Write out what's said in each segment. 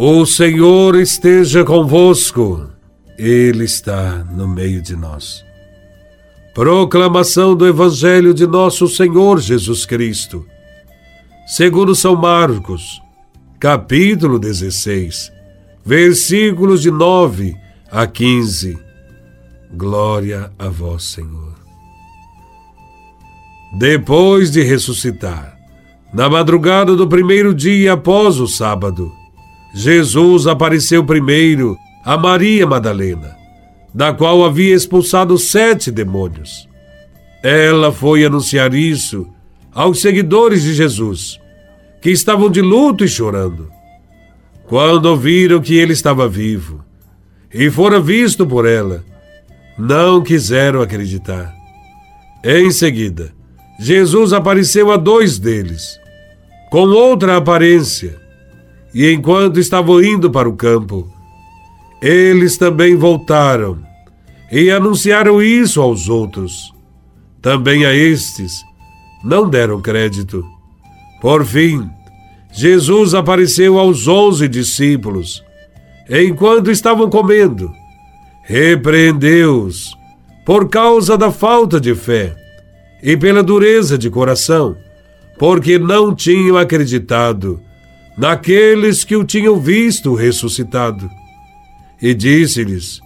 O Senhor esteja convosco, Ele está no meio de nós. Proclamação do Evangelho de Nosso Senhor Jesus Cristo, segundo São Marcos, capítulo 16, versículos de 9 a 15. Glória a Vós, Senhor. Depois de ressuscitar, na madrugada do primeiro dia após o sábado, Jesus apareceu primeiro a Maria Madalena, da qual havia expulsado sete demônios. Ela foi anunciar isso aos seguidores de Jesus, que estavam de luto e chorando. Quando ouviram que ele estava vivo e fora visto por ela, não quiseram acreditar. Em seguida, Jesus apareceu a dois deles, com outra aparência e enquanto estavam indo para o campo, eles também voltaram e anunciaram isso aos outros. Também a estes não deram crédito. Por fim, Jesus apareceu aos onze discípulos, enquanto estavam comendo. Repreendeu-os por causa da falta de fé e pela dureza de coração, porque não tinham acreditado naqueles que o tinham visto ressuscitado. E disse-lhes: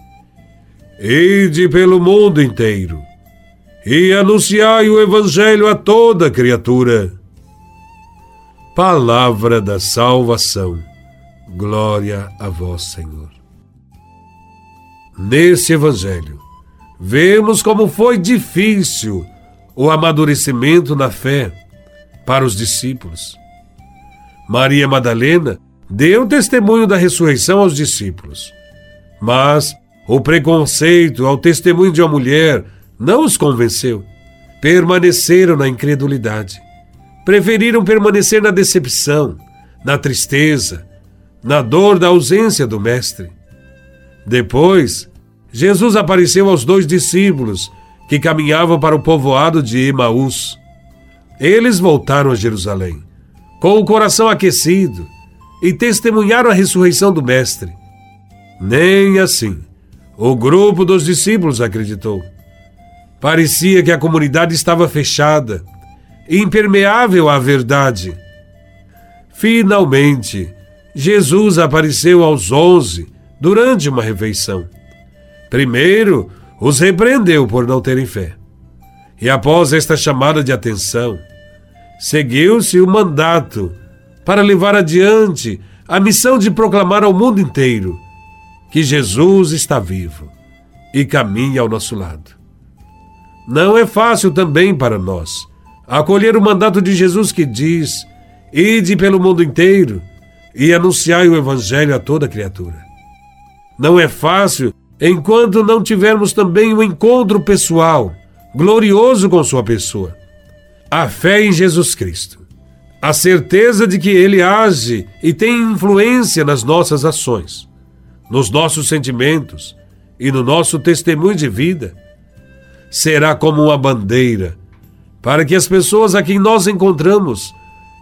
Ide pelo mundo inteiro e anunciai o Evangelho a toda criatura. Palavra da salvação. Glória a vós, Senhor. Nesse Evangelho, vemos como foi difícil o amadurecimento na fé para os discípulos. Maria Madalena deu testemunho da ressurreição aos discípulos. Mas o preconceito ao testemunho de uma mulher não os convenceu. Permaneceram na incredulidade. Preferiram permanecer na decepção, na tristeza, na dor da ausência do Mestre. Depois, Jesus apareceu aos dois discípulos que caminhavam para o povoado de Emaús. Eles voltaram a Jerusalém com o coração aquecido, e testemunharam a ressurreição do Mestre. Nem assim o grupo dos discípulos acreditou. Parecia que a comunidade estava fechada, impermeável à verdade. Finalmente, Jesus apareceu aos onze durante uma refeição. Primeiro, os repreendeu por não terem fé. E após esta chamada de atenção, seguiu-se o mandato para levar adiante a missão de proclamar ao mundo inteiro que Jesus está vivo e caminha ao nosso lado. Não é fácil também para nós acolher o mandato de Jesus que diz: Ide pelo mundo inteiro e anunciai o Evangelho a toda criatura. Não é fácil enquanto não tivermos também um encontro pessoal, glorioso com Sua pessoa a fé em Jesus Cristo, a certeza de que Ele age e tem influência nas nossas ações, nos nossos sentimentos e no nosso testemunho de vida, será como uma bandeira para que as pessoas a quem nós encontramos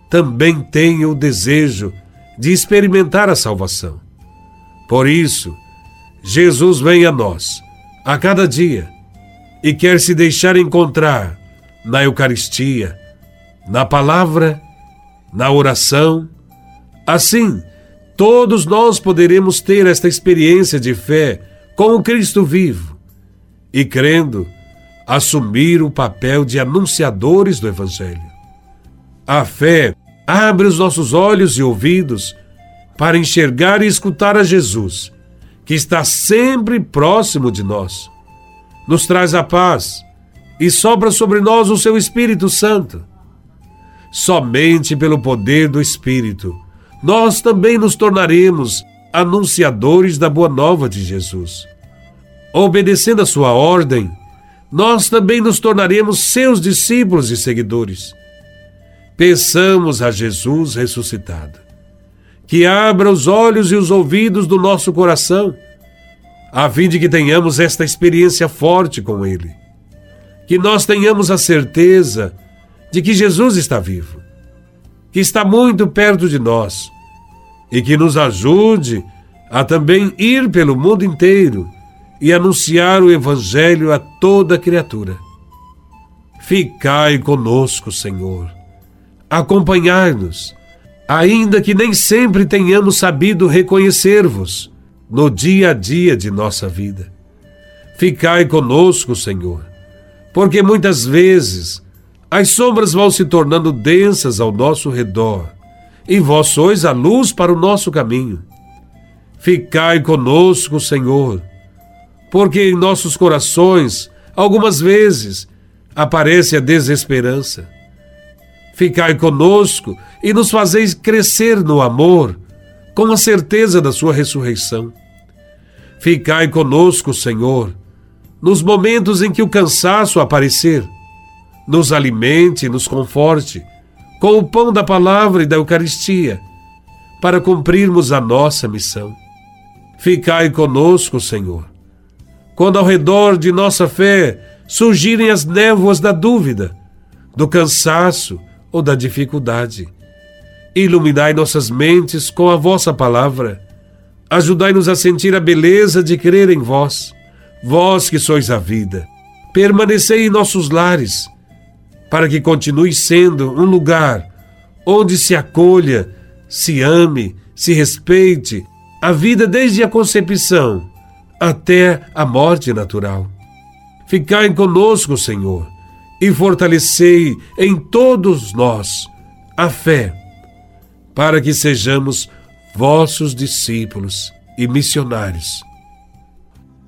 também tenham o desejo de experimentar a salvação. Por isso, Jesus vem a nós, a cada dia, e quer se deixar encontrar na Eucaristia, na palavra, na oração. Assim, todos nós poderemos ter esta experiência de fé com o Cristo vivo e, crendo, assumir o papel de anunciadores do Evangelho. A fé abre os nossos olhos e ouvidos para enxergar e escutar a Jesus, que está sempre próximo de nós. Nos traz a paz e sopra sobre nós o seu Espírito Santo. Somente pelo poder do Espírito, nós também nos tornaremos anunciadores da boa nova de Jesus. Obedecendo a sua ordem, nós também nos tornaremos seus discípulos e seguidores. Peçamos a Jesus ressuscitado que abra os olhos e os ouvidos do nosso coração, a fim de que tenhamos esta experiência forte com Ele que nós tenhamos a certeza de que Jesus está vivo, que está muito perto de nós e que nos ajude a também ir pelo mundo inteiro e anunciar o Evangelho a toda criatura. Ficai conosco, Senhor. Acompanhai-nos, ainda que nem sempre tenhamos sabido reconhecer-vos no dia a dia de nossa vida. Ficai conosco, Senhor, porque muitas vezes as sombras vão se tornando densas ao nosso redor e vós sois a luz para o nosso caminho. Ficai conosco, Senhor, porque em nossos corações, algumas vezes, aparece a desesperança. Ficai conosco e nos fazeis crescer no amor, com a certeza da Sua ressurreição. Ficai conosco, Senhor, nos momentos em que o cansaço aparecer. Nos alimente nos conforte com o pão da palavra e da Eucaristia, para cumprirmos a nossa missão. Ficai conosco, Senhor. Quando ao redor de nossa fé surgirem as névoas da dúvida, do cansaço ou da dificuldade, iluminai nossas mentes com a vossa palavra. Ajudai-nos a sentir a beleza de crer em vós, vós que sois a vida. Permanecei em nossos lares, para que continue sendo um lugar onde se acolha, se ame, se respeite a vida desde a concepção até a morte natural. Ficai conosco, Senhor, e fortalecei em todos nós a fé, para que sejamos vossos discípulos e missionários.